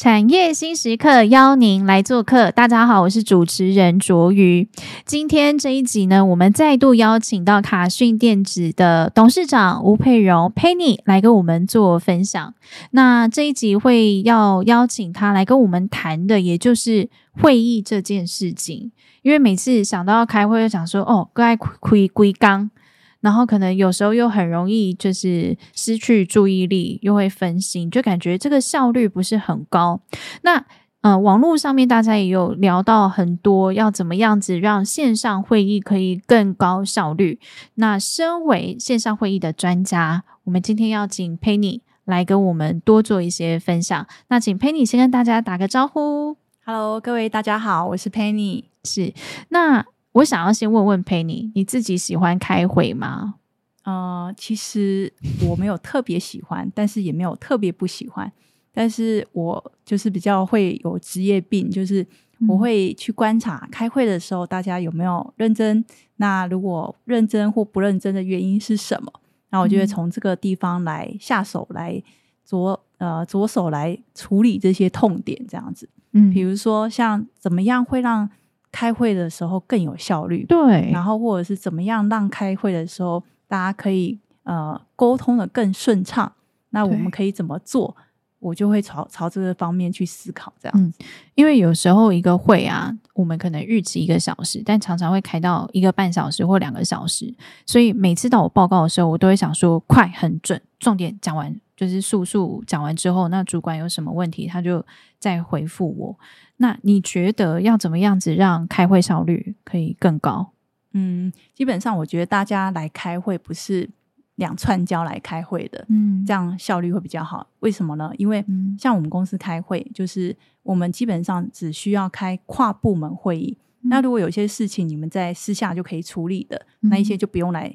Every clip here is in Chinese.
产业新时刻邀您来做客，大家好，我是主持人卓瑜。今天这一集呢，我们再度邀请到卡讯电子的董事长吴佩荣 Penny 来跟我们做分享。那这一集会要邀请他来跟我们谈的，也就是会议这件事情。因为每次想到要开会，就想说哦，该开归刚。然后可能有时候又很容易就是失去注意力，又会分心，就感觉这个效率不是很高。那呃，网络上面大家也有聊到很多，要怎么样子让线上会议可以更高效率。那身为线上会议的专家，我们今天要请 Penny 来跟我们多做一些分享。那请 Penny 先跟大家打个招呼。Hello，各位大家好，我是 Penny。是那。我想要先问问 Penny，你自己喜欢开会吗？呃，其实我没有特别喜欢，但是也没有特别不喜欢。但是我就是比较会有职业病，就是我会去观察开会的时候大家有没有认真。那如果认真或不认真的原因是什么？那我就会从这个地方来下手，来着呃着手来处理这些痛点，这样子。嗯，比如说像怎么样会让。开会的时候更有效率，对，然后或者是怎么样让开会的时候大家可以呃沟通的更顺畅，那我们可以怎么做？我就会朝朝这个方面去思考，这样子。嗯，因为有时候一个会啊，我们可能预期一个小时，但常常会开到一个半小时或两个小时，所以每次到我报告的时候，我都会想说快很准，重点讲完就是速速讲完之后，那主管有什么问题，他就再回复我。那你觉得要怎么样子让开会效率可以更高？嗯，基本上我觉得大家来开会不是两串交来开会的，嗯，这样效率会比较好。为什么呢？因为像我们公司开会，就是我们基本上只需要开跨部门会议。嗯，那如果有些事情你们在私下就可以处理的，那一些就不用来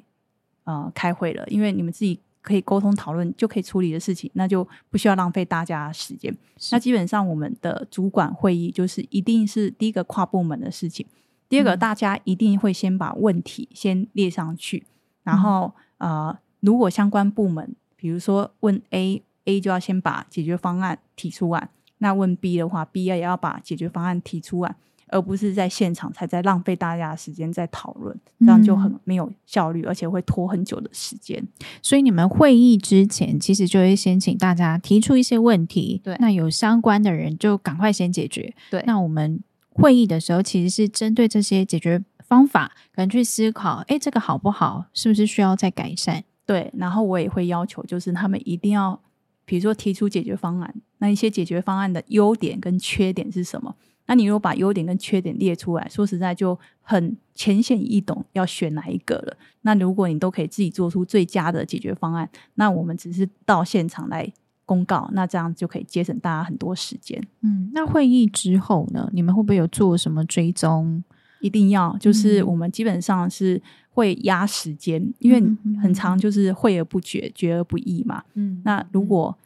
呃开会了，因为你们自己。可以沟通讨论就可以处理的事情，那就不需要浪费大家时间。那基本上我们的主管会议就是一定是第一个跨部门的事情，第二个大家一定会先把问题先列上去，嗯、然后呃，如果相关部门比如说问 A，A 就要先把解决方案提出来，那问 B 的话，B 也要把解决方案提出来。而不是在现场才在浪费大家的时间在讨论，这样就很没有效率，嗯，而且会拖很久的时间。所以你们会议之前，其实就会先请大家提出一些问题，对，那有相关的人就赶快先解决。对，那我们会议的时候，其实是针对这些解决方法，可能去思考，哎，这个好不好？是不是需要再改善？对，然后我也会要求，就是他们一定要，比如说提出解决方案，那一些解决方案的优点跟缺点是什么？那你如果把优点跟缺点列出来，说实在就很浅显易懂，要选哪一个了。那如果你都可以自己做出最佳的解决方案，那我们只是到现场来公告，那这样就可以节省大家很多时间。嗯，那会议之后呢？你们会不会有做什么追踪？一定要，就是我们基本上是会压时间，嗯，因为很长就是会而不决，决而不议嘛。嗯，那如果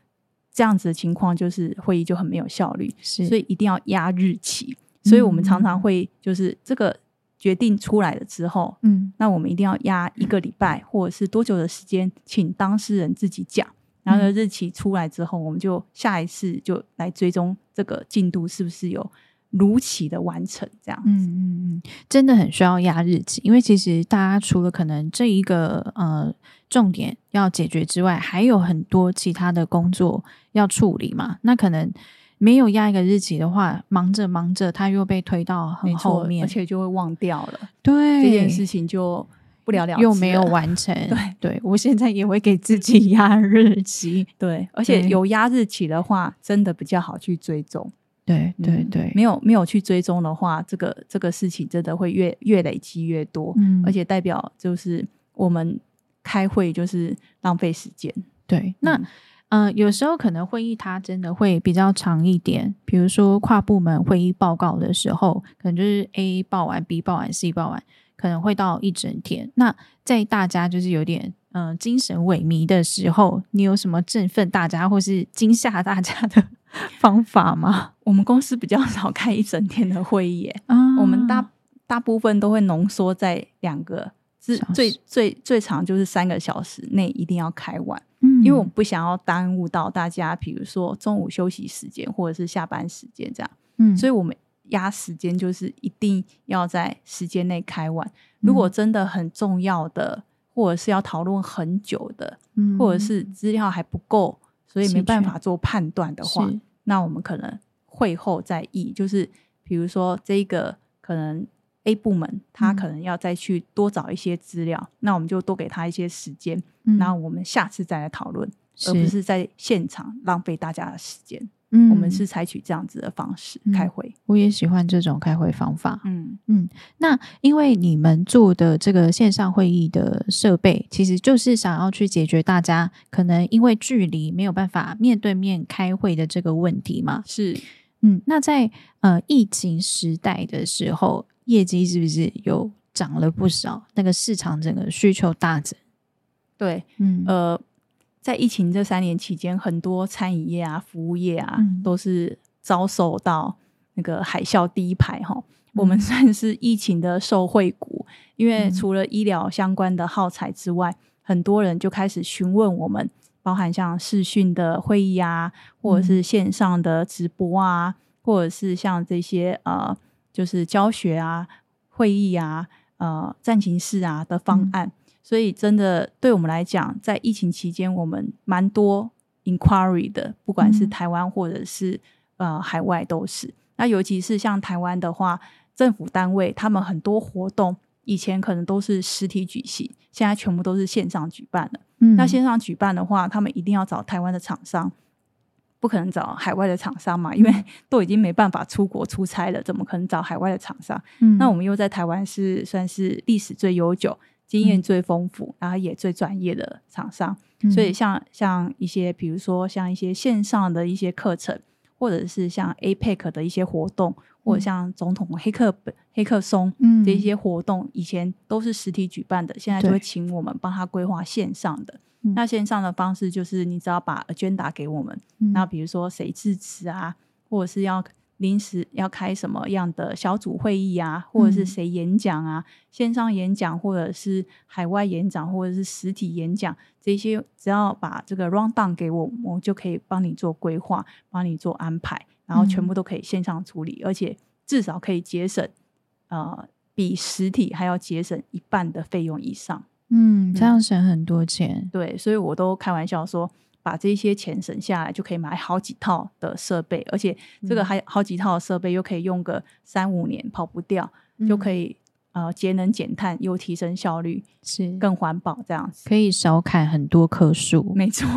这样子的情况就是会议就很没有效率，是，所以一定要压日期。所以我们常常会就是这个决定出来了之后，嗯，那我们一定要压一个礼拜或者是多久的时间，请当事人自己讲。然后日期出来之后，我们就下一次就来追踪这个进度是不是有如期的完成。这样子，嗯嗯嗯，真的很需要压日期，因为其实大家除了可能这一个呃。重点要解决之外，还有很多其他的工作要处理嘛。那可能没有压一个日期的话，忙着忙着，他又被推到很后面，而且就会忘掉了。对，这件事情就不了了之，又没有完成。对对，我现在也会给自己压日期。对，而且有压日期的话，真的比较好去追踪。对对对，嗯、没有没有去追踪的话，这个这个事情真的会越越累积越多。嗯，而且代表就是我们。开会就是浪费时间，对。那、嗯、呃，有时候可能会议它真的会比较长一点，比如说跨部门会议报告的时候，可能就是 A 报完，B 报完，C 报完，可能会到一整天。那在大家就是有点嗯、呃、精神萎靡的时候，你有什么振奋大家或是惊吓大家的 方法吗？我们公司比较少开一整天的会议，啊、我们大大部分都会浓缩在两个。最最最最长就是三个小时内一定要开完，嗯，因为我们不想要耽误到大家，比如说中午休息时间或者是下班时间这样，嗯，所以我们压时间就是一定要在时间内开完。如果真的很重要的，或者是要讨论很久的，嗯，或者是资料还不够，所以没办法做判断的话，那我们可能会后再议，就是比如说这个可能。A 部门他可能要再去多找一些资料，嗯，那我们就多给他一些时间，嗯，然后我们下次再来讨论，而不是在现场浪费大家的时间。嗯，我们是采取这样子的方式开会。嗯，我也喜欢这种开会方法。嗯嗯，那因为你们做的这个线上会议的设备，其实就是想要去解决大家可能因为距离没有办法面对面开会的这个问题嘛。是，嗯，那在呃疫情时代的时候。业绩是不是有涨了不少？那个市场整个需求大增。对，嗯，呃，在疫情这三年期间，很多餐饮业啊、服务业啊，嗯、都是遭受到那个海啸第一排哈、嗯。我们算是疫情的受惠股，因为除了医疗相关的耗材之外，很多人就开始询问我们，包含像视讯的会议啊，或者是线上的直播啊，或者是像这些呃。就是教学啊、会议啊、呃、战情室啊的方案，嗯，所以真的对我们来讲，在疫情期间，我们蛮多 inquiry 的，不管是台湾或者是呃海外都是。那尤其是像台湾的话，政府单位他们很多活动以前可能都是实体举行，现在全部都是线上举办的。嗯，那线上举办的话，他们一定要找台湾的厂商。不可能找海外的厂商嘛，因为都已经没办法出国出差了，怎么可能找海外的厂商？嗯，那我们又在台湾是算是历史最悠久、经验最丰富，然后也最专业的厂商，嗯，所以像像一些，比如说像一些线上的一些课程，或者是像 APEC 的一些活动，或者像总统黑客黑客松这些活动，以前都是实体举办的，现在就会请我们帮他规划线上的。那线上的方式就是，你只要把 agenda 给我们，那、嗯、比如说谁致辞啊，或者是要临时要开什么样的小组会议啊，或者是谁演讲啊、嗯，线上演讲或者是海外演讲或者是实体演讲，这些只要把这个 rundown 给我，我就可以帮你做规划，帮你做安排，然后全部都可以线上处理，嗯、而且至少可以节省呃比实体还要节省一半的费用以上。嗯，这样省很多钱。嗯，对，所以我都开玩笑说，把这些钱省下来，就可以买好几套的设备，而且这个还好几套的设备又可以用个三五年，跑不掉，嗯、就可以呃节能减碳，又提升效率，是更环保，这样子可以少砍很多棵树。没错。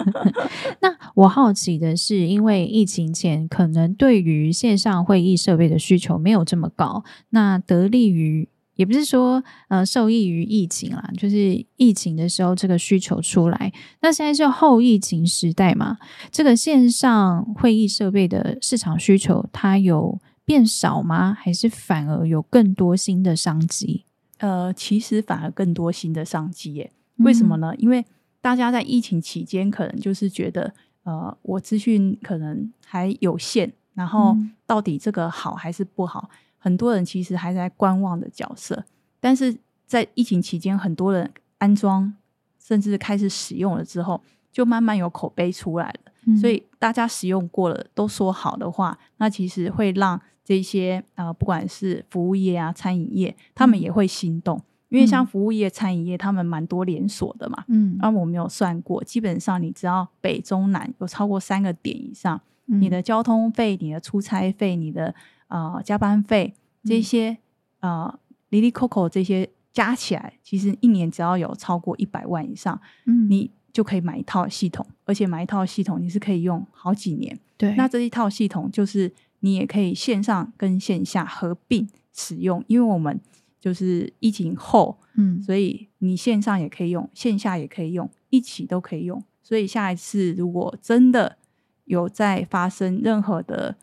那我好奇的是，因为疫情前可能对于线上会议设备的需求没有这么高，那得利于。也不是说呃受益于疫情啦，就是疫情的时候这个需求出来，那现在是后疫情时代嘛，这个线上会议设备的市场需求它有变少吗？还是反而有更多新的商机？呃，其实反而更多新的商机耶。为什么呢？嗯。因为大家在疫情期间可能就是觉得呃我资讯可能还有限，然后到底这个好还是不好？很多人其实还在观望的角色，但是在疫情期间，很多人安装甚至开始使用了之后，就慢慢有口碑出来了。嗯。所以大家使用过了都说好的话，那其实会让这些呃，不管是服务业啊、餐饮业，他们也会心动。嗯。因为像服务业、餐饮业，他们蛮多连锁的嘛。嗯。那我没有算过，基本上你只要北中南有超过三个点以上，嗯。你的交通费、你的出差费、你的呃，加班费这些，嗯、呃，哩哩扣扣这些加起来，其实一年只要有超过一百万以上，嗯，你就可以买一套系统，而且买一套系统你是可以用好几年。对，那这一套系统就是你也可以线上跟线下合并使用，因为我们就是疫情后，嗯，所以你线上也可以用，线下也可以用，一起都可以用。所以下一次如果真的有再发生任何的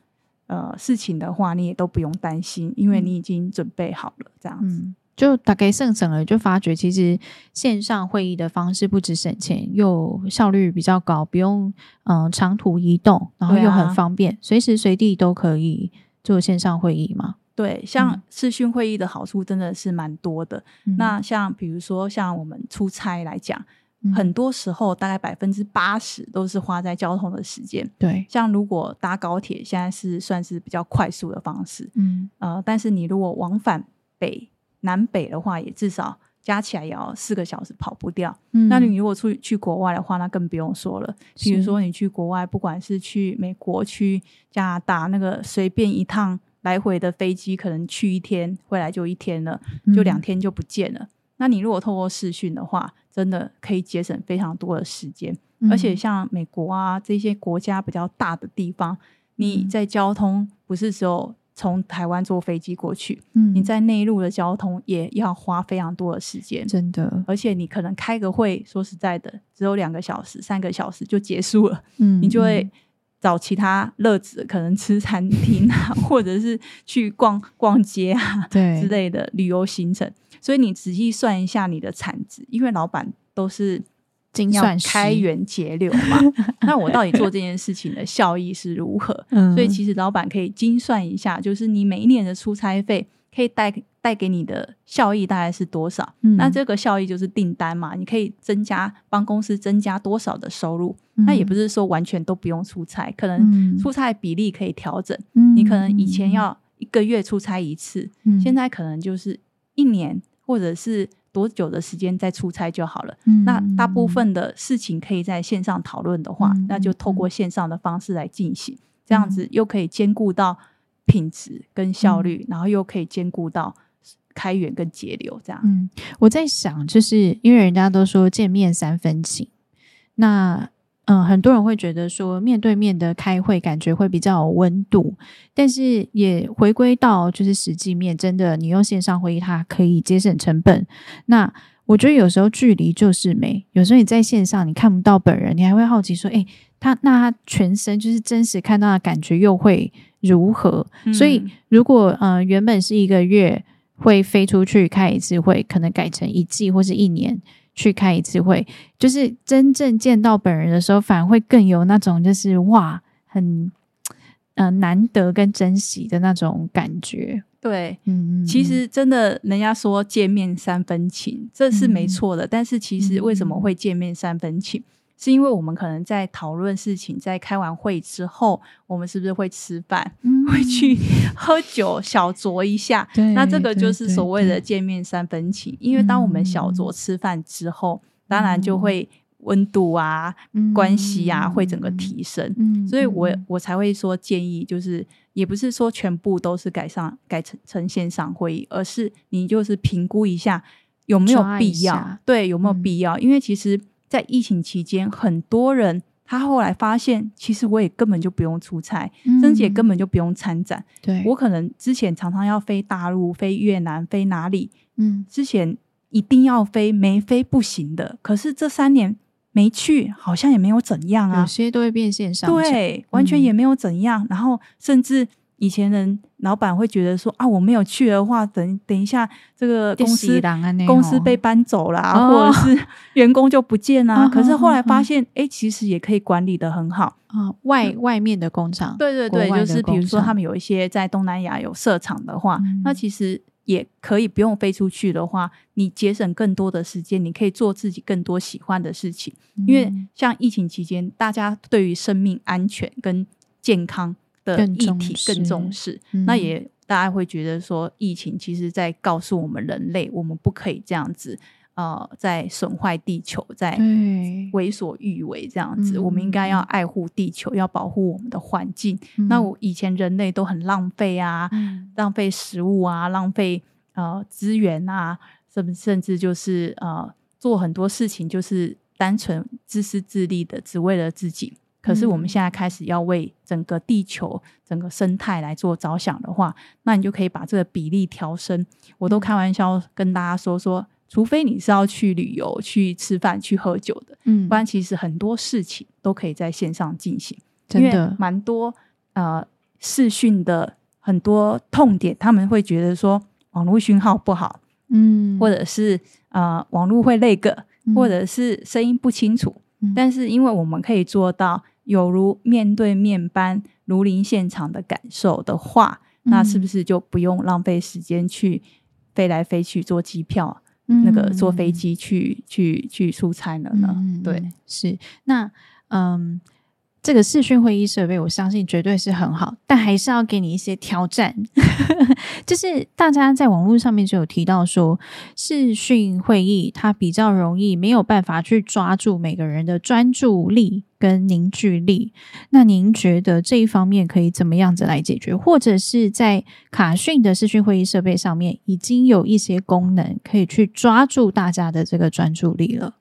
呃，事情的话，你也都不用担心，因为你已经准备好了。这样子，嗯、就大概省省了，就发觉其实线上会议的方式不止省钱，又效率比较高，不用嗯、呃、长途移动，然后又很方便，随、啊、时随地都可以做线上会议嘛。对，像视讯会议的好处真的是蛮多的。嗯、那像比如说像我们出差来讲，嗯、很多时候大概百分之八十都是花在交通的时间。对，像如果搭高铁，现在是算是比较快速的方式。嗯，呃，但是你如果往返北南北的话，也至少。加起来也要四个小时，跑不掉。嗯，那你如果出去去国外的话，那更不用说了。比如说你去国外，不管是去美国、去加拿大，那个随便一趟来回的飞机，可能去一天，回来就一天了，就两天就不见了。嗯，那你如果透过视讯的话，真的可以节省非常多的时间。嗯，而且像美国啊这些国家比较大的地方，你在交通不是只有。从台湾坐飞机过去，嗯，你在内陆的交通也要花非常多的时间，真的。而且你可能开个会，说实在的，只有两个小时、三个小时就结束了，嗯，你就会找其他乐子，可能吃餐厅啊，或者是去逛逛街啊，对之类的旅游行程。所以你仔细算一下你的产值，因为老板都是。精算开源节流嘛？那我到底做这件事情的效益是如何？嗯、所以其实老板可以精算一下，就是你每一年的出差费可以带带给你的效益大概是多少？嗯、那这个效益就是订单嘛，你可以增加帮公司增加多少的收入？嗯、那也不是说完全都不用出差，可能出差比例可以调整。嗯、你可能以前要一个月出差一次，嗯、现在可能就是一年或者是。多久的时间再出差就好了。嗯、那大部分的事情可以在线上讨论的话，嗯、那就透过线上的方式来进行，嗯、这样子又可以兼顾到品质跟效率，嗯、然后又可以兼顾到开源跟节流。这样，嗯，我在想，就是因为人家都说见面三分情，那。嗯，很多人会觉得说面对面的开会感觉会比较有温度，但是也回归到就是实际面，真的你用线上会议，它可以节省成本。那我觉得有时候距离就是美，有时候你在线上你看不到本人，你还会好奇说，诶，他那他全身就是真实看到的感觉又会如何？嗯、所以如果呃原本是一个月会飞出去开一次会，可能改成一季或是一年。去开一次会，就是真正见到本人的时候，反而会更有那种就是哇，很呃难得跟珍惜的那种感觉。对，嗯嗯，其实真的，人家说见面三分情，这是没错的。嗯、但是其实为什么会见面三分情？嗯是因为我们可能在讨论事情，在开完会之后，我们是不是会吃饭，嗯、会去 喝酒小酌一下？对那这个就是所谓的见面三分情。因为当我们小酌吃饭之后，嗯、当然就会温度啊、嗯、关系啊会整个提升。嗯、所以我我才会说建议，就是也不是说全部都是改上改成成线上会议，而是你就是评估一下有没有必要，对，有没有必要？嗯、因为其实。在疫情期间，很多人他后来发现，其实我也根本就不用出差，甚至也根本就不用参展。对，我可能之前常常要飞大陆、飞越南、飞哪里，嗯，之前一定要飞，没飞不行的。可是这三年没去，好像也没有怎样啊，有些都会变线上，对，完全也没有怎样。嗯、然后甚至。以前人老板会觉得说啊，我没有去的话，等等一下这个公司公司被搬走了，哦、或者是员工就不见了。哦、可是后来发现，哎、哦，其实也可以管理的很好啊。外外面的工厂，对对对，就是比如说他们有一些在东南亚有设厂的话，嗯、那其实也可以不用飞出去的话，你节省更多的时间，你可以做自己更多喜欢的事情。嗯、因为像疫情期间，大家对于生命安全跟健康。的议题更重视，嗯、那也大家会觉得说，疫情其实在告诉我们人类，我们不可以这样子，呃，在损坏地球，在为所欲为这样子，我们应该要。爱护地球，嗯、要保护我们的环境。嗯、那我以前人类都很浪费啊，嗯、浪费食物啊，浪费呃资源啊，甚甚至就是呃做很多事情就是单纯自私自利的，只为了自己。可是我们现在开始要为整个地球、整个生态来做着想的话，那你就可以把这个比例调升。我都开玩笑跟大家说说，除非你是要去旅游、去吃饭、去喝酒的，嗯，不然其实很多事情都可以在线上进行。真的，蛮多呃视讯的很多痛点，他们会觉得说网络讯号不好，嗯，或者是呃网络会 lag，或者是声音不清楚。嗯，但是因为我们可以做到。有如面对面般如临现场的感受的话，那是不是就不用浪费时间去飞来飞去坐机票，嗯、那个坐飞机去去去出差了呢？嗯、对，是那嗯。这个视讯会议设备，我相信绝对是很好，但还是要给你一些挑战。就是大家在网络上面就有提到说，视讯会议它比较容易没有办法去抓住每个人的专注力跟凝聚力。那您觉得这一方面可以怎么样子来解决？或者是在卡讯的视讯会议设备上面已经有一些功能可以去抓住大家的这个专注力了？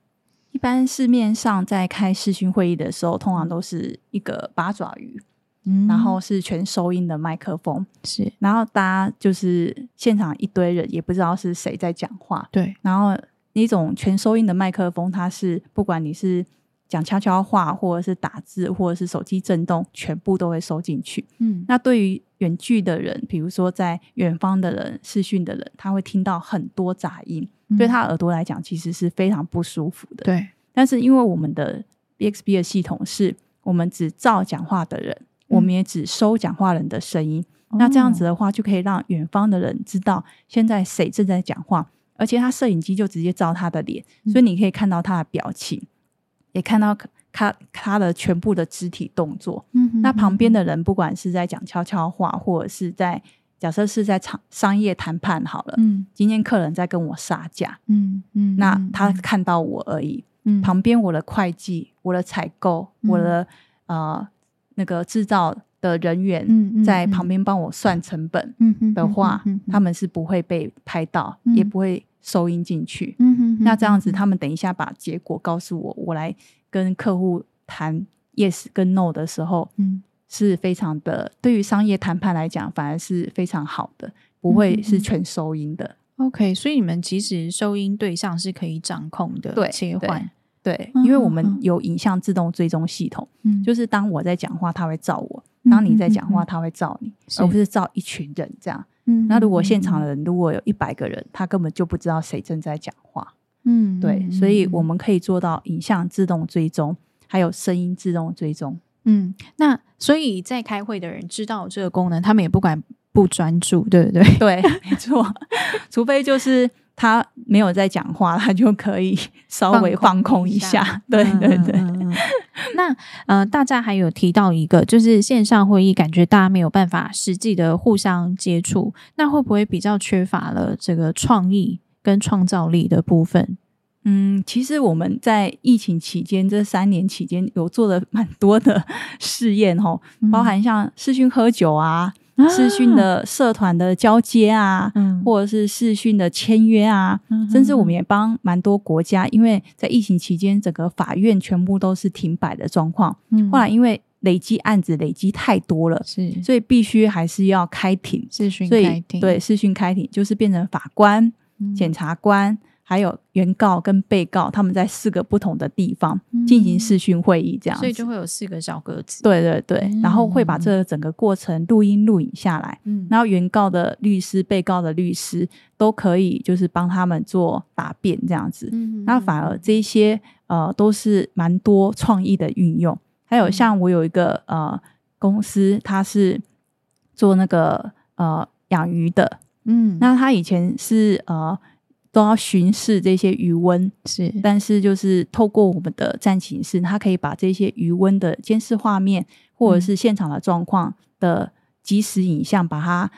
一般市面上在开视讯会议的时候，通常都是一个八爪鱼，嗯，然后是全收音的麦克风，是，然后大家就是现场一堆人，也不知道是谁在讲话，对，然后那种全收音的麦克风，它是不管你是讲悄悄话，或者是打字，或者是手机震动，全部都会收进去，嗯，那对于远距的人，比如说在远方的人视讯的人，他会听到很多杂音。对他耳朵来讲，其实是非常不舒服的。对，但是因为我们的 BXB 的系统是，我们只照讲话的人，嗯、我们也只收讲话人的声音。嗯、那这样子的话，就可以让远方的人知道现在谁正在讲话，而且他摄影机就直接照他的脸，嗯、所以你可以看到他的表情，也看到他他的全部的肢体动作。嗯那旁边的人，不管是在讲悄悄话，或者是在。假设是在场商业谈判好了，嗯，今天客人在跟我杀价，嗯嗯，那他看到我而已，嗯，旁边我的会计、我的采购、嗯、我的呃那个制造的人员在旁边帮我算成本的话，他们是不会被拍到，嗯、也不会收音进去，那这样子，他们等一下把结果告诉我，我来跟客户谈 yes 跟 no 的时候，嗯。是非常的，对于商业谈判来讲，反而是非常好的，不会是全收音的。嗯、OK，所以你们其实收音对象是可以掌控的，对，切换，对，因为我们有影像自动追踪系统，嗯，就是当我在讲话，它会照我；当你在讲话，它会照你，嗯、而不是照一群人这样。嗯，那如果现场的人如果有一百个人，他根本就不知道谁正在讲话。嗯，对，所以我们可以做到影像自动追踪，还有声音自动追踪。嗯，那所以在开会的人知道这个功能，他们也不敢不专注，对不对？对，没错，除非就是他没有在讲话，他就可以 稍微放空一下。一下对对对。嗯、那呃，大家还有提到一个，就是线上会议，感觉大家没有办法实际的互相接触，那会不会比较缺乏了这个创意跟创造力的部分？嗯，其实我们在疫情期间这三年期间有做了蛮多的 试验哦，包含像视讯喝酒啊、嗯、视讯的社团的交接啊，嗯、或者是视讯的签约啊，嗯、甚至我们也帮蛮多国家，因为在疫情期间整个法院全部都是停摆的状况，嗯、后来因为累积案子累积太多了，是，所以必须还是要开庭视讯开庭，对，视讯开庭就是变成法官、嗯、检察官。还有原告跟被告，他们在四个不同的地方进行视讯会议，这样、嗯，所以就会有四个小格子。对对对，嗯、然后会把这个整个过程录音录影下来，嗯，然后原告的律师、被告的律师都可以就是帮他们做答辩，这样子。嗯，那反而这些呃都是蛮多创意的运用。还有像我有一个呃公司，他是做那个呃养鱼的，嗯，那他以前是呃。都要巡视这些余温，是，但是就是透过我们的战情室，它可以把这些余温的监视画面，或者是现场的状况的即时影像，把它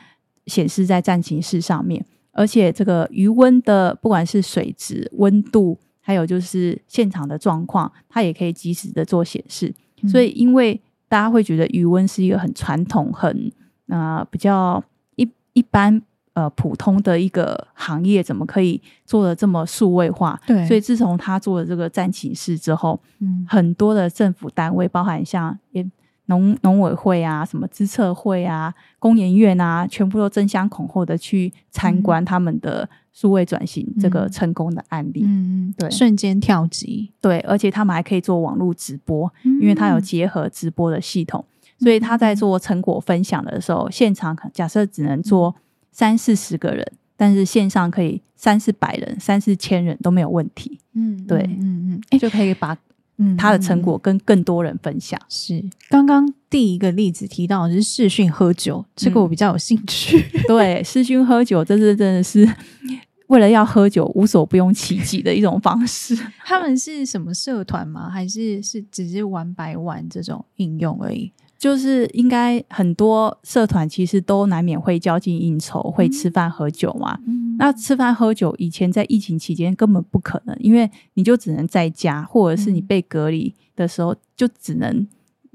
显示在战情室上面。而且这个余温的不管是水质、温度，还有就是现场的状况，它也可以及时的做显示。嗯、所以，因为大家会觉得余温是一个很传统、很啊、呃、比较一一般。呃，普通的一个行业怎么可以做的这么数位化？对，所以自从他做了这个战情室之后，嗯，很多的政府单位，包含像农农委会啊、什么资策会啊、工研院啊，全部都争相恐后的去参观他们的数位转型这个成功的案例。嗯，对，瞬间跳级，对，而且他们还可以做网络直播，嗯、因为他有结合直播的系统，所以他在做成果分享的时候，现场假设只能做。三四十个人，但是线上可以三四百人、三四千人都没有问题。嗯，对，嗯嗯，哎，就可以把嗯，他的成果跟更多人分享。是刚刚第一个例子提到的是视讯喝酒，这个我比较有兴趣。嗯、对，视讯喝酒，这是真的是为了要喝酒无所不用其极的一种方式。他们是什么社团吗？还是是只是玩白玩这种应用而已？就是应该很多社团其实都难免会交际应酬，嗯、会吃饭喝酒嘛。嗯、那吃饭喝酒以前在疫情期间根本不可能，因为你就只能在家，或者是你被隔离的时候就只能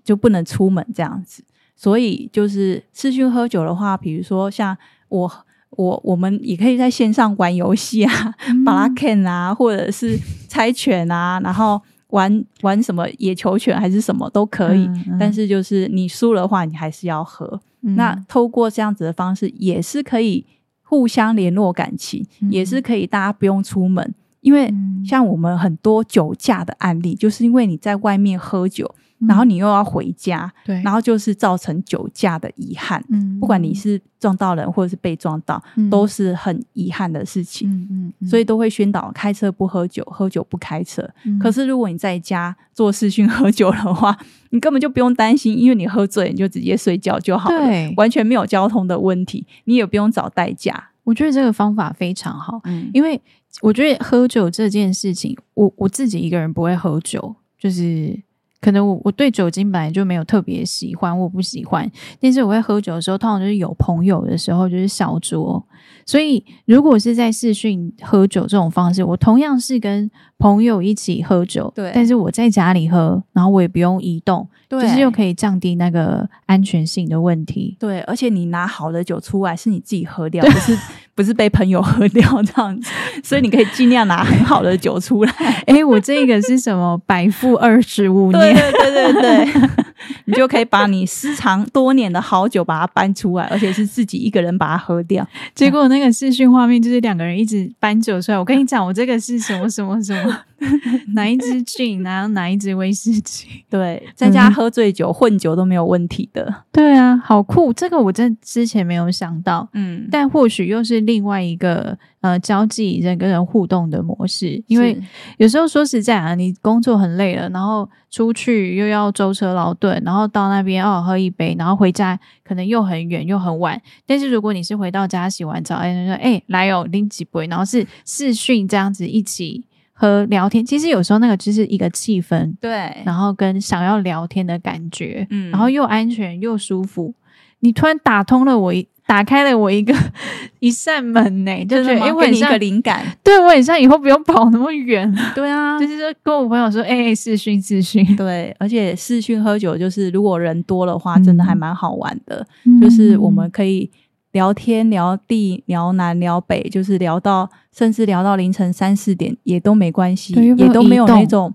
就不能出门这样子。所以就是视讯喝酒的话，比如说像我我我们也可以在线上玩游戏啊，巴拉 Ken 啊，或者是猜拳啊，然后。玩玩什么野球拳还是什么都可以，嗯嗯、但是就是你输了的话，你还是要喝。嗯、那透过这样子的方式，也是可以互相联络感情，嗯、也是可以大家不用出门，因为像我们很多酒驾的案例，就是因为你在外面喝酒。然后你又要回家，对，然后就是造成酒驾的遗憾。嗯，不管你是撞到人或者是被撞到，嗯、都是很遗憾的事情。嗯嗯，嗯所以都会宣导开车不喝酒，喝酒不开车。嗯、可是如果你在家做视讯喝酒的话，你根本就不用担心，因为你喝醉你就直接睡觉就好了，对完全没有交通的问题，你也不用找代驾。我觉得这个方法非常好，嗯，因为我觉得喝酒这件事情，我我自己一个人不会喝酒，就是。可能我我对酒精本来就没有特别喜欢，我不喜欢。但是我会喝酒的时候，通常就是有朋友的时候，就是小酌。所以如果是在视讯喝酒这种方式，我同样是跟朋友一起喝酒，对。但是我在家里喝，然后我也不用移动，对，就是又可以降低那个安全性的问题。对，而且你拿好的酒出来是你自己喝掉，不是不是被朋友喝掉这样子。所以你可以尽量拿很好的酒出来。哎，我这个是什么？百富二十五年。对对对对，你就可以把你私藏多年的好酒把它搬出来，而且是自己一个人把它喝掉。结果那个视讯画面就是两个人一直搬酒出来。我跟你讲，我这个是什么什么什么，哪一支 gin，哪哪一支威士忌？对，在家喝醉酒、嗯、混酒都没有问题的。对啊，好酷！这个我真之前没有想到。嗯，但或许又是另外一个。呃，交际人跟人互动的模式，因为有时候说实在啊，你工作很累了，然后出去又要舟车劳顿，然后到那边哦喝一杯，然后回家可能又很远又很晚。但是如果你是回到家洗完澡，哎，说哎来哦拎几杯，然后是视讯这样子一起喝聊天，其实有时候那个就是一个气氛，对，然后跟想要聊天的感觉，嗯，然后又安全又舒服，你突然打通了我一。打开了我一个 一扇门呢，就觉得哎，给你一个灵感，对我很像以后不用跑那么远。对啊，就是说跟我朋友说，哎，视讯视讯。对，而且视讯喝酒，就是如果人多的话，真的还蛮好玩的。嗯、就是我们可以聊天聊地聊南聊北，就是聊到甚至聊到凌晨三四点也都没关系，也都没有那种。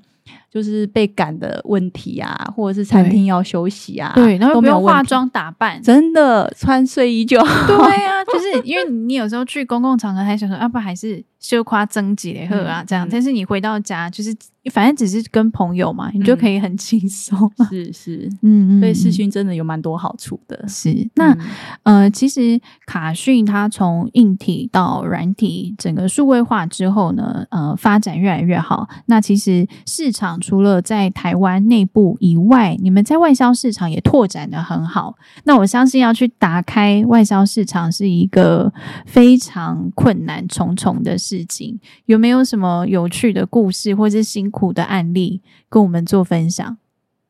就是被赶的问题啊，或者是餐厅要休息啊，对，然后不用化妆打扮，真的穿睡衣就好。对啊，就是因为你有时候去公共场合，还想说，要不还是羞夸增几的喝啊，这样。但是你回到家，就是反正只是跟朋友嘛，你就可以很轻松。是是，嗯嗯，所以视讯真的有蛮多好处的。是，那呃，其实卡讯它从硬体到软体整个数位化之后呢，呃，发展越来越好。那其实市场除了在台湾内部以外，你们在外销市场也拓展的很好。那我相信要去打开外销市场是一个非常困难重重的事。事情有没有什么有趣的故事，或是辛苦的案例跟我们做分享？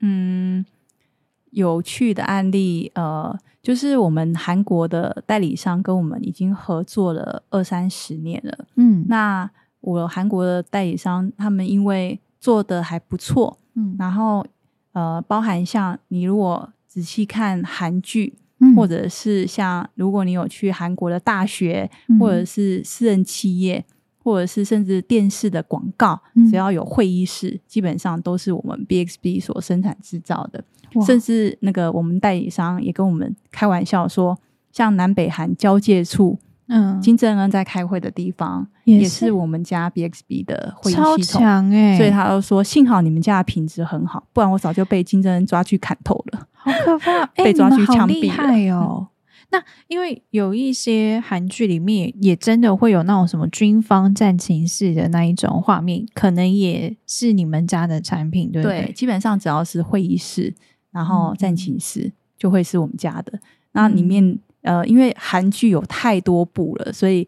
嗯，有趣的案例，呃，就是我们韩国的代理商跟我们已经合作了二三十年了。嗯，那我韩国的代理商，他们因为做的还不错，嗯，然后呃，包含像你如果仔细看韩剧。或者是像，如果你有去韩国的大学，或者是私人企业，或者是甚至电视的广告，只要有会议室，基本上都是我们 BXB 所生产制造的。甚至那个我们代理商也跟我们开玩笑说，像南北韩交界处。嗯，金正恩在开会的地方也是，我们家 BXB 的会议系统，超强欸，所以他就说，幸好你们家的品质很好，不然我早就被金正恩抓去砍头了，好可怕，被抓去枪毙哦。那因为有一些韩剧里面也真的会有那种什么军方战情室的那一种画面，可能也是你们家的产品，对不对？对，基本上只要是会议室，然后战情室就会是我们家的。嗯、那里面呃，因为韩剧有太多部了，所以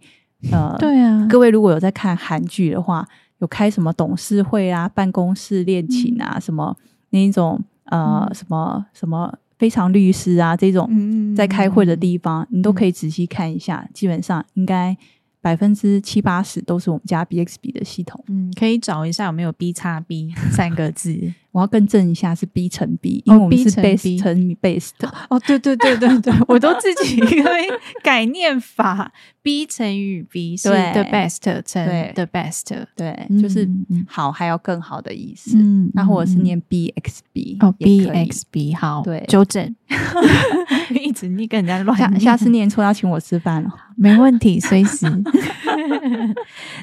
呃，对啊，各位如果有在看韩剧的话，有开什么董事会啊、办公室恋情啊，嗯、什么那一种呃，嗯、什么什么。非常律师啊，这种在开会的地方，嗯、你都可以仔细看一下。嗯、基本上应该百分之七八十都是我们家 BXB 的系统。嗯，可以找一下有没有 B 叉 B 三个字。我要更正一下，是 B 乘 B，因为我们是 base 乘 base 的。哦，对对对对对，我都自己因为改念法，B 乘以 B 是 the best 乘 the best，对，就是好还要更好的意思。嗯，那或者是念 BXB，哦，BXB 好，对，纠正，一直你跟人家乱，下次念错要请我吃饭了，没问题，随时。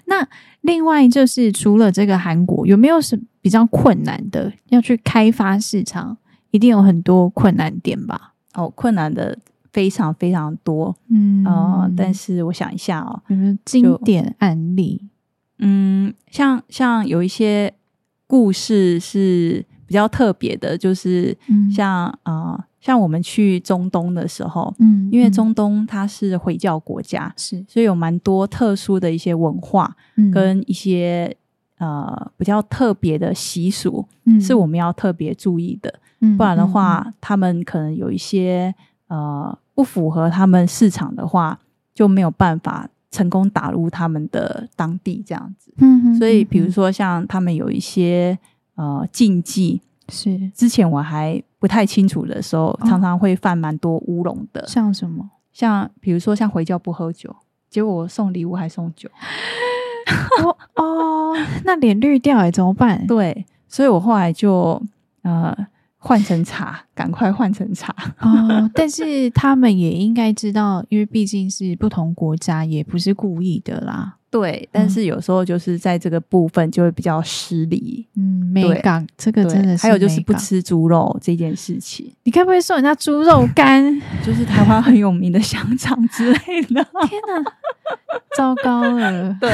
那另外就是除了这个韩国，有没有什么？比较困难的要去开发市场，一定有很多困难点吧？哦，困难的非常非常多，嗯、呃、但是我想一下哦，有没有经典案例？嗯，像像有一些故事是比较特别的，就是像啊、嗯呃，像我们去中东的时候，嗯，因为中东它是回教国家，是，所以有蛮多特殊的一些文化，跟一些。呃，比较特别的习俗，嗯，是我们要特别注意的，嗯，不然的话，嗯，他们可能有一些呃不符合他们市场的话，就没有办法成功打入他们的当地这样子，嗯，所以比如说像他们有一些呃禁忌，是。之前我还不太清楚的时候，哦，常常会犯蛮多乌龙的，像什么？像比如说像回教不喝酒，结果我送礼物还送酒。哦哦，那脸绿掉哎，怎么办？对，所以我后来就呃换成茶，赶快换成茶。哦，但是他们也应该知道，因为毕竟是不同国家，也不是故意的啦。对，但是有时候就是在这个部分就会比较失礼。嗯，美感这个真的是。还有就是不吃猪肉这件事情，你该不会送人家猪肉干？就是台湾很有名的香肠之类的。天哪，糟糕了。对，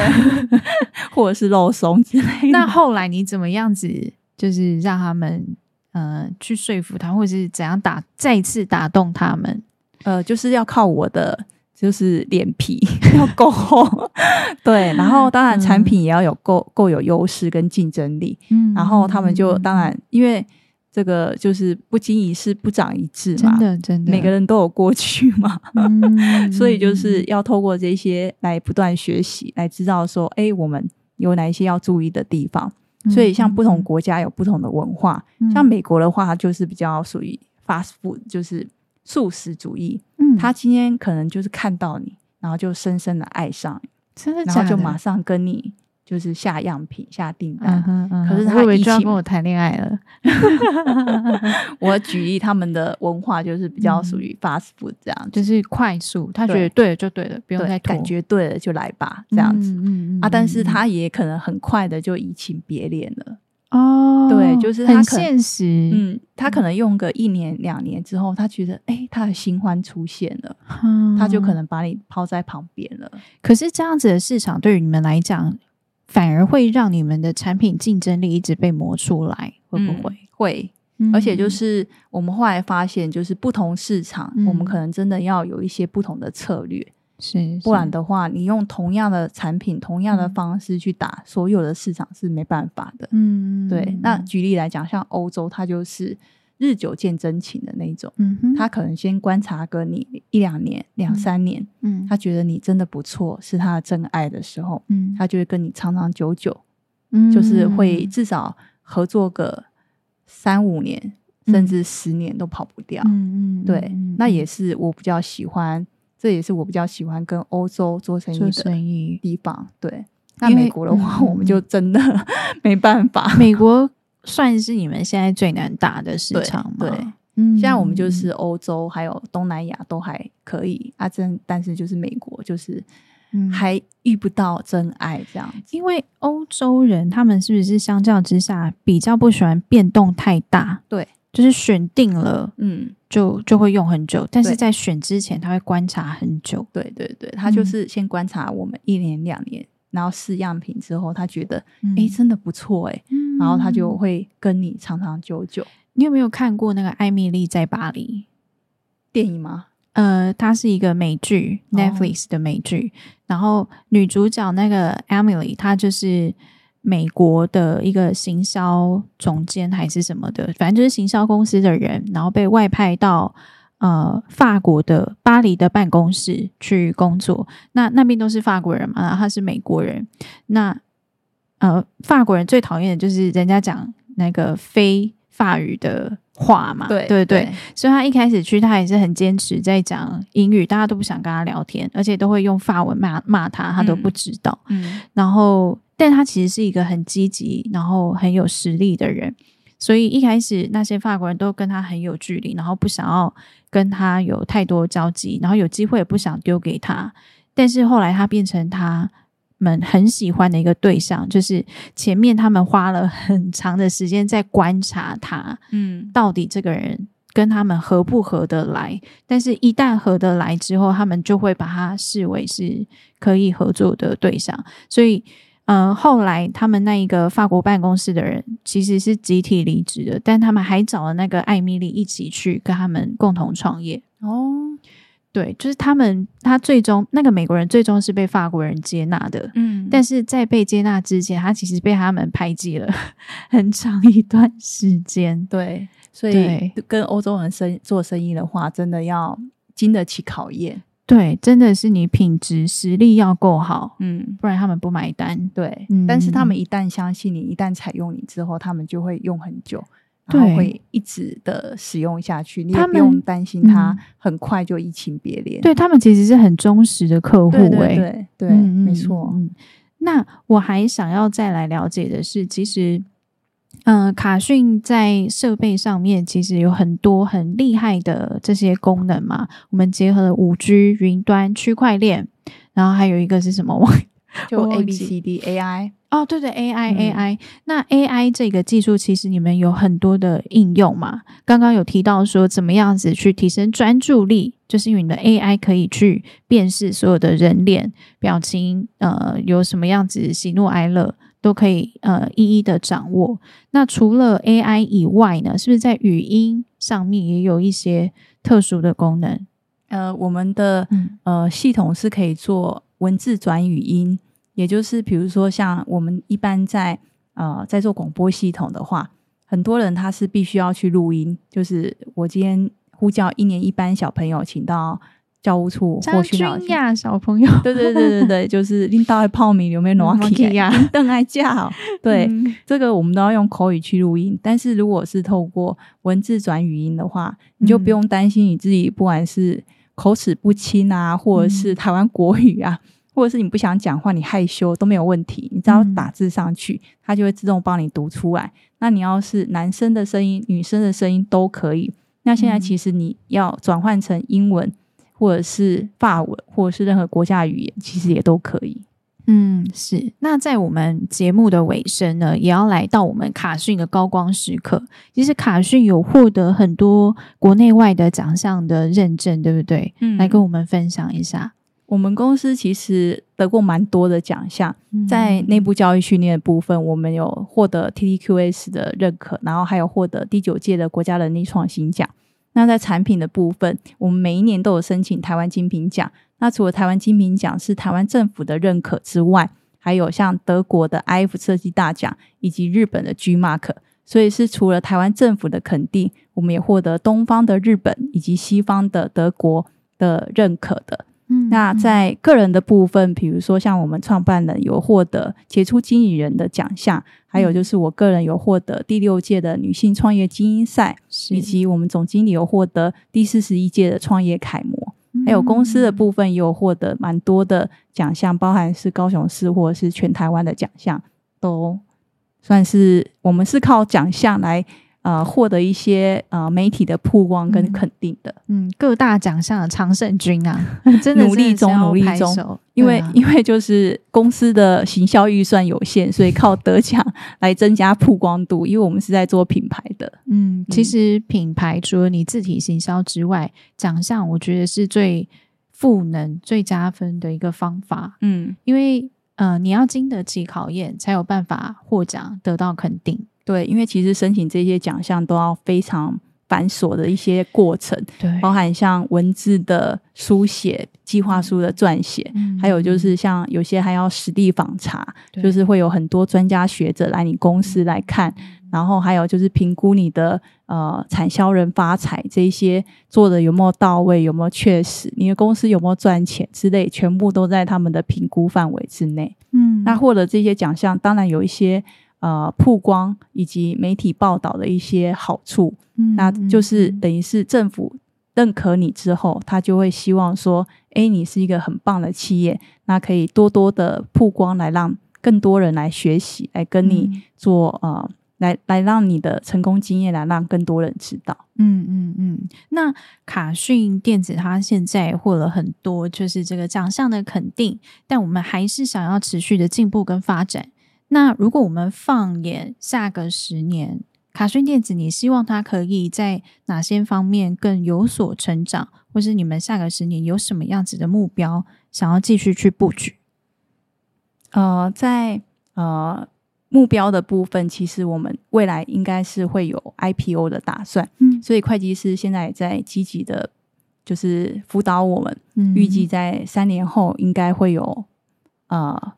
或者是肉松之类的。那后来你怎么样子，就是让他们呃去说服他，或者是怎样打再次打动他们？呃，就是要靠我的。就是脸皮 要够厚，对，然后当然产品也要有够够有优势跟竞争力，嗯，然后他们就当然因为这个就是不经一事不长一智嘛，真的真的，每个人都有过去嘛，嗯，所以就是要透过这些来不断学习，来知道说，哎，我们有哪一些要注意的地方。所以像不同国家有不同的文化，像美国的话，它就是比较属于 fast food，就是。素食主义，嗯，他今天可能就是看到你，然后就深深的爱上你，真的假的？然后就马上跟你就是下样品、下订单。嗯嗯、可是他一起就要跟我谈恋爱了。我举例，他们的文化就是比较属于 fast food 这样、嗯，就是快速。他觉得对了就对了，不用再感觉对了就来吧，这样子。嗯嗯嗯、啊，但是他也可能很快的就移情别恋了。哦，对，就是他很现实。嗯，他可能用个一年两年之后，他觉得，哎，他的新欢出现了，嗯，他就可能把你抛在旁边了。可是这样子的市场对于你们来讲，反而会让你们的产品竞争力一直被磨出来，会不会？嗯，会，而且就是我们后来发现，就是不同市场，嗯，我们可能真的要有一些不同的策略。是，不然的话，你用同样的产品、同样的方式去打所有的市场是没办法的。嗯，对。那举例来讲，像欧洲，它就是日久见真情的那种。嗯哼，他可能先观察个你一两年、两三年，嗯，他觉得你真的不错，是他的真爱的时候，嗯，他就会跟你长长久久，嗯，就是会至少合作个三五年，甚至十年都跑不掉。嗯嗯，对，那也是我比较喜欢。这也是我比较喜欢跟欧洲做生意的地方。对，那美国的话，我们就真的 没办法。美国算是你们现在最难打的市场吗？对，嗯，现在我们就是欧洲还有东南亚都还可以啊，真但是就是美国就是还遇不到真爱这样子。因为欧洲人他们是不是相较之下比较不喜欢变动太大？对，就是选定了，嗯。就就会用很久，但是在选之前他会观察很久。对对对，他就是先观察我们一年两年，嗯、然后试样品之后，他觉得哎、嗯欸、真的不错哎、嗯，然后他就会跟你长长久久。你有没有看过那个《艾米丽在巴黎》电影吗？呃，它是一个美剧，Netflix 的美剧，哦。然后女主角那个 Emily，她就是美国的一个行销总监还是什么的，反正就是行销公司的人，然后被外派到呃法国的巴黎的办公室去工作。那那边都是法国人嘛，然后他是美国人。那呃，法国人最讨厌的就是人家讲那个非法语的。话嘛，对对对，所以他一开始去，他也是很坚持在讲英语，大家都不想跟他聊天，而且都会用法文骂骂他，他都不知道。嗯，然后，但他其实是一个很积极，然后很有实力的人，所以一开始那些法国人都跟他很有距离，然后不想要跟他有太多交集，然后有机会也不想丢给他，但是后来他变成他。们很喜欢的一个对象，就是前面他们花了很长的时间在观察他，嗯，到底这个人跟他们合不合得来？但是，一旦合得来之后，他们就会把他视为是可以合作的对象。所以，嗯、呃，后来他们那一个法国办公室的人其实是集体离职的，但他们还找了那个艾米丽一起去跟他们共同创业。哦。对，就是他们，他最终那个美国人最终是被法国人接纳的，嗯，但是在被接纳之前，他其实被他们排挤了 很长一段时间。对，所以跟欧洲人生做生意的话，真的要经得起考验。对，真的是你品质实力要够好，嗯，不然他们不买单。对，嗯，但是他们一旦相信你，一旦采用你之后，他们就会用很久。然后会一直的使用下去，你也不用担心它很快就移情别恋。对，他们其实是很忠实的客户，欸，对对对，对嗯、没错。嗯，那我还想要再来了解的是，其实，嗯、呃，卡讯在设备上面其实有很多很厉害的这些功能嘛。我们结合了五 G、云端、区块链，然后还有一个是什么？就 A B C D A I。哦，对对，AI AI，那 AI 这个技术其实你们有很多的应用嘛？刚刚有提到说怎么样子去提升专注力，就是因为你的 AI 可以去辨识所有的人脸、表情，呃，有什么样子喜怒哀乐都可以呃一一的掌握。那除了 AI 以外呢，是不是在语音上面也有一些特殊的功能？呃，我们的呃系统是可以做文字转语音。也就是，比如说，像我们一般在呃在做广播系统的话，很多人他是必须要去录音。就是我今天呼叫一年一班小朋友，请到教务处或训导处呀，小朋友，对对对对对，就是拎到泡米有没有暖气呀？邓爱叫，对、嗯，这个我们都要用口语去录音。但是如果是透过文字转语音的话，你就不用担心你自己不管是口齿不清啊，或者是台湾国语啊。或者是你不想讲话，你害羞都没有问题，你只要打字上去，嗯，它就会自动帮你读出来。那你要是男生的声音、女生的声音都可以。那现在其实你要转换成英文，或者是法文，或者是任何国家的语言，其实也都可以。嗯，是。那在我们节目的尾声呢，也要来到我们卡讯的高光时刻。其实卡讯有获得很多国内外的奖项的认证，对不对？嗯，来跟我们分享一下。我们公司其实得过蛮多的奖项，在内部教育训练的部分，我们有获得 TTQS 的认可，然后还有获得第九届的国家人力创新奖。那在产品的部分，我们每一年都有申请台湾精品奖。那除了台湾精品奖是台湾政府的认可之外，还有像德国的 iF 设计大奖以及日本的 G Mark，所以是除了台湾政府的肯定，我们也获得东方的日本以及西方的德国的认可的。那在个人的部分，比如说像我们创办人有获得杰出经理人的奖项，还有就是我个人有获得第六届的女性创业精英赛，以及我们总经理有获得第四十一届的创业楷模，还有公司的部分也有获得蛮多的奖项，包含是高雄市或者是全台湾的奖项，都算是我们是靠奖项来。呃，获得一些呃媒体的曝光跟肯定的，嗯，嗯各大奖项的常胜军啊，真的努力中努力中，因为、啊、因为就是公司的行销预算有限，所以靠 得奖来增加曝光度。因为我们是在做品牌的，嗯，其实品牌除了你自体行销之外，奖项我觉得是最赋能、最加分的一个方法。嗯，因为呃，你要经得起考验，才有办法获奖，得到肯定。对，因为其实申请这些奖项都要非常。繁琐的一些过程，对，包含像文字的书写、计划书的撰写，嗯，还有就是像有些还要实地访查，就是会有很多专家学者来你公司来看，嗯，然后还有就是评估你的呃产销人发财这一些做的有没有到位，有没有确实，你的公司有没有赚钱之类，全部都在他们的评估范围之内。嗯，那获得这些奖项，当然有一些。呃，曝光以及媒体报道的一些好处，嗯，那就是等于是政府认可你之后，他就会希望说，哎，你是一个很棒的企业，那可以多多的曝光，来让更多人来学习，来跟你做，嗯、呃，来来让你的成功经验来让更多人知道。嗯嗯嗯。那卡讯电子它现在获了很多就是这个奖项的肯定，但我们还是想要持续的进步跟发展。那如果我们放眼下个十年，卡讯电子，你希望它可以在哪些方面更有所成长，或是你们下个十年有什么样子的目标，想要继续去布局？呃，在呃目标的部分，其实我们未来应该是会有 IPO 的打算，嗯，所以会计师现在也在积极的，就是辅导我们，嗯，预计在三年后应该会有呃。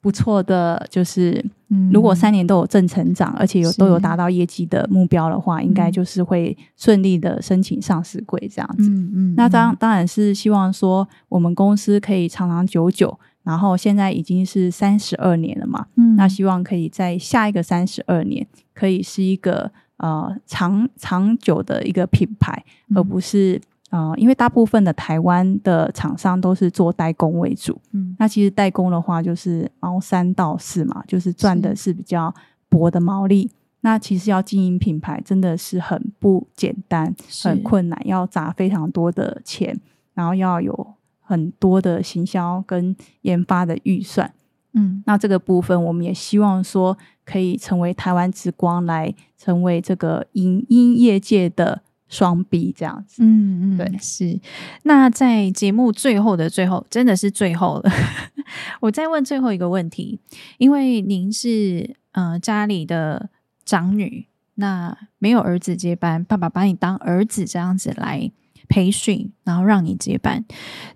不错的，就是如果三年都有正成长，嗯、而且有都有达到业绩的目标的话，应该就是会顺利的申请上市柜这样子。嗯嗯，那当当然是希望说我们公司可以长长久久，然后现在已经是三十二年了嘛，嗯，那希望可以在下一个三十二年可以是一个呃长长久的一个品牌，而不是。啊、呃，因为大部分的台湾的厂商都是做代工为主，嗯，那其实代工的话就是毛三到四嘛，就是赚的是比较薄的毛利。那其实要经营品牌真的是很不简单，很困难，要砸非常多的钱，然后要有很多的行销跟研发的预算。嗯，那这个部分我们也希望说可以成为台湾之光，来成为这个影音业界的。双臂这样子，嗯嗯，对，是。那在节目最后的最后，真的是最后了，我再问最后一个问题，因为您是呃家里的长女，那没有儿子接班，爸爸把你当儿子这样子来培训，然后让你接班，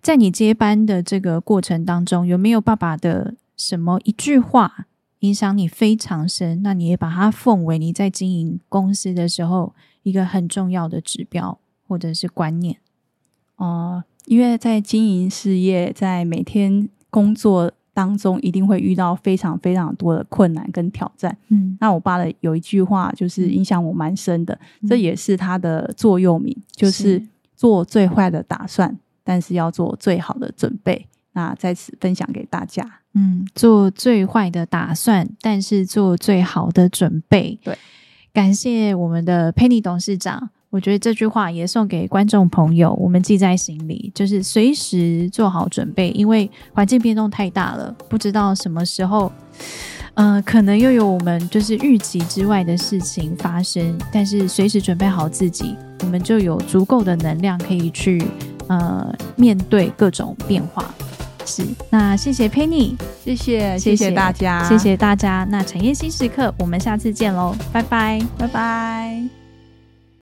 在你接班的这个过程当中，有没有爸爸的什么一句话影响你非常深？那你也把它奉为你在经营公司的时候。一个很重要的指标或者是观念，呃，因为在经营事业，在每天工作当中，一定会遇到非常非常多的困难跟挑战。嗯，那我爸的有一句话，就是影响我蛮深的，嗯，这也是他的座右铭，就是做最坏的打算，但是要做最好的准备。那在此分享给大家，嗯，做最坏的打算，但是做最好的准备。对。感谢我们的 Penny 董事长，我觉得这句话也送给观众朋友，我们记在心里，就是随时做好准备，因为环境变动太大了，不知道什么时候，呃，可能又有我们就是预期之外的事情发生，但是随时准备好自己，我们就有足够的能量可以去呃面对各种变化。是，那谢谢 Penny，谢谢谢谢大家，谢谢大家。那产业新时刻，我们下次见喽，拜拜，拜拜。